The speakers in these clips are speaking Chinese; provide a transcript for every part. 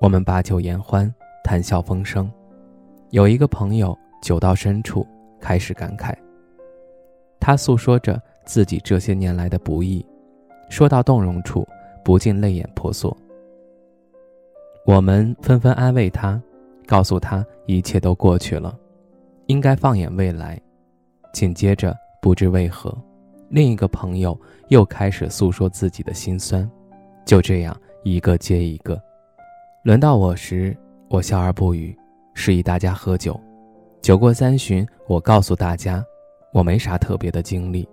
我们把酒言欢，谈笑风生。有一个朋友酒到深处开始感慨，他诉说着自己这些年来的不易，说到动容处，不禁泪眼婆娑。我们纷纷安慰他，告诉他一切都过去了，应该放眼未来。紧接着，不知为何，另一个朋友又开始诉说自己的心酸，就这样一个接一个。轮到我时，我笑而不语，示意大家喝酒。酒过三巡，我告诉大家，我没啥特别的经历，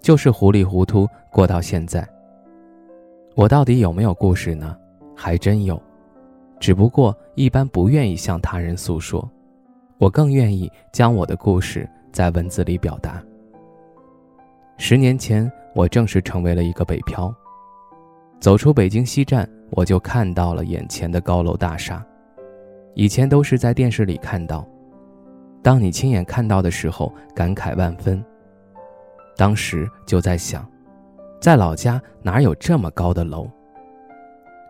就是糊里糊涂过到现在。我到底有没有故事呢？还真有，只不过一般不愿意向他人诉说，我更愿意将我的故事在文字里表达。十年前，我正式成为了一个北漂，走出北京西站。我就看到了眼前的高楼大厦，以前都是在电视里看到，当你亲眼看到的时候，感慨万分。当时就在想，在老家哪有这么高的楼？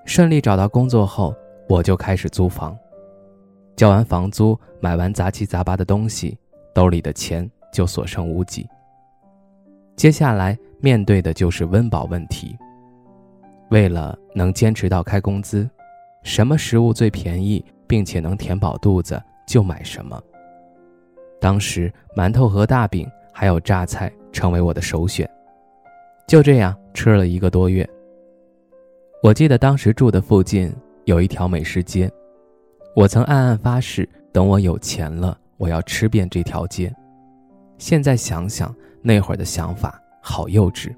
顺利找到工作后，我就开始租房，交完房租，买完杂七杂八的东西，兜里的钱就所剩无几。接下来面对的就是温饱问题。为了能坚持到开工资，什么食物最便宜并且能填饱肚子就买什么。当时馒头和大饼还有榨菜成为我的首选。就这样吃了一个多月。我记得当时住的附近有一条美食街，我曾暗暗发誓，等我有钱了，我要吃遍这条街。现在想想那会儿的想法好幼稚。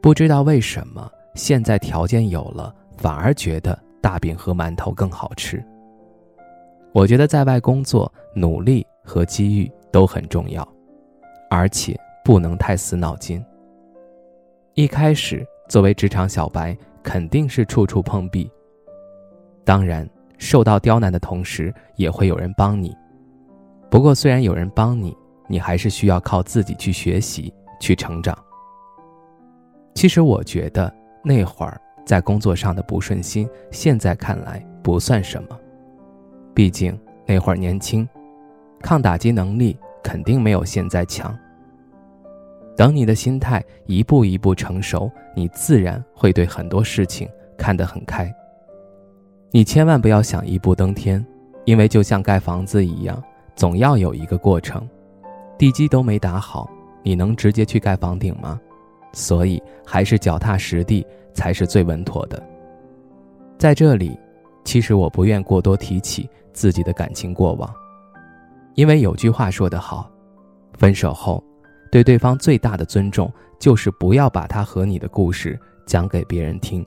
不知道为什么。现在条件有了，反而觉得大饼和馒头更好吃。我觉得在外工作，努力和机遇都很重要，而且不能太死脑筋。一开始作为职场小白，肯定是处处碰壁。当然，受到刁难的同时，也会有人帮你。不过，虽然有人帮你，你还是需要靠自己去学习、去成长。其实，我觉得。那会儿在工作上的不顺心，现在看来不算什么，毕竟那会儿年轻，抗打击能力肯定没有现在强。等你的心态一步一步成熟，你自然会对很多事情看得很开。你千万不要想一步登天，因为就像盖房子一样，总要有一个过程，地基都没打好，你能直接去盖房顶吗？所以，还是脚踏实地才是最稳妥的。在这里，其实我不愿过多提起自己的感情过往，因为有句话说得好：分手后，对对方最大的尊重就是不要把他和你的故事讲给别人听。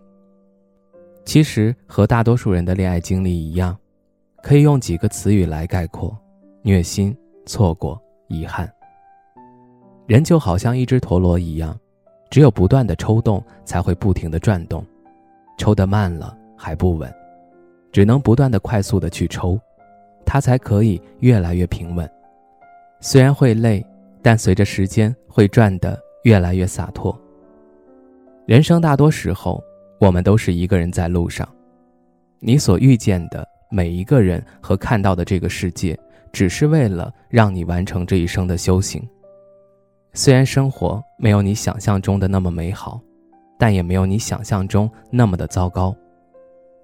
其实，和大多数人的恋爱经历一样，可以用几个词语来概括：虐心、错过、遗憾。人就好像一只陀螺一样。只有不断的抽动，才会不停的转动，抽得慢了还不稳，只能不断的快速的去抽，它才可以越来越平稳。虽然会累，但随着时间会转得越来越洒脱。人生大多时候，我们都是一个人在路上，你所遇见的每一个人和看到的这个世界，只是为了让你完成这一生的修行。虽然生活没有你想象中的那么美好，但也没有你想象中那么的糟糕。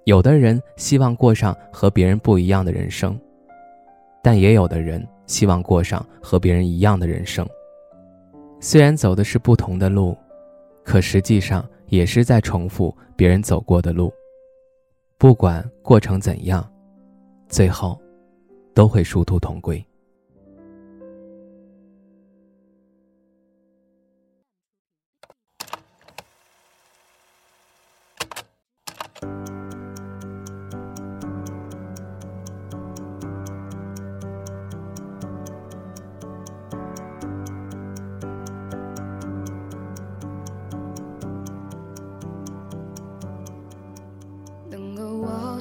有的人希望过上和别人不一样的人生，但也有的人希望过上和别人一样的人生。虽然走的是不同的路，可实际上也是在重复别人走过的路。不管过程怎样，最后都会殊途同归。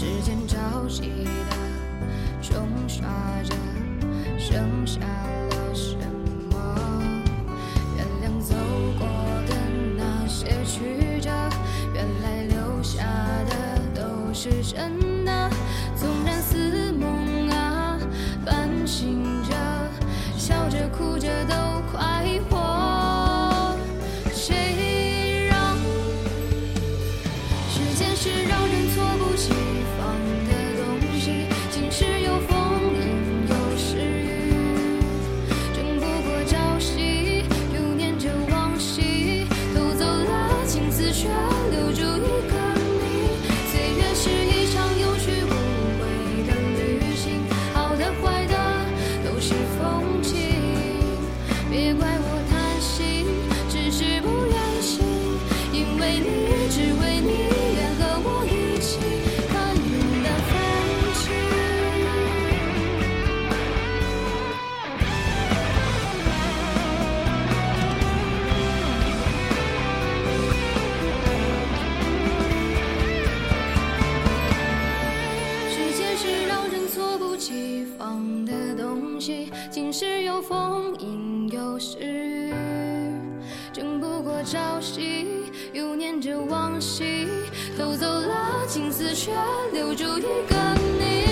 时间着急的冲刷着，剩下了什么？原谅走过的那些曲折，原来留下的都是真。别记，又念着往昔，偷走了青丝，却留住一个你。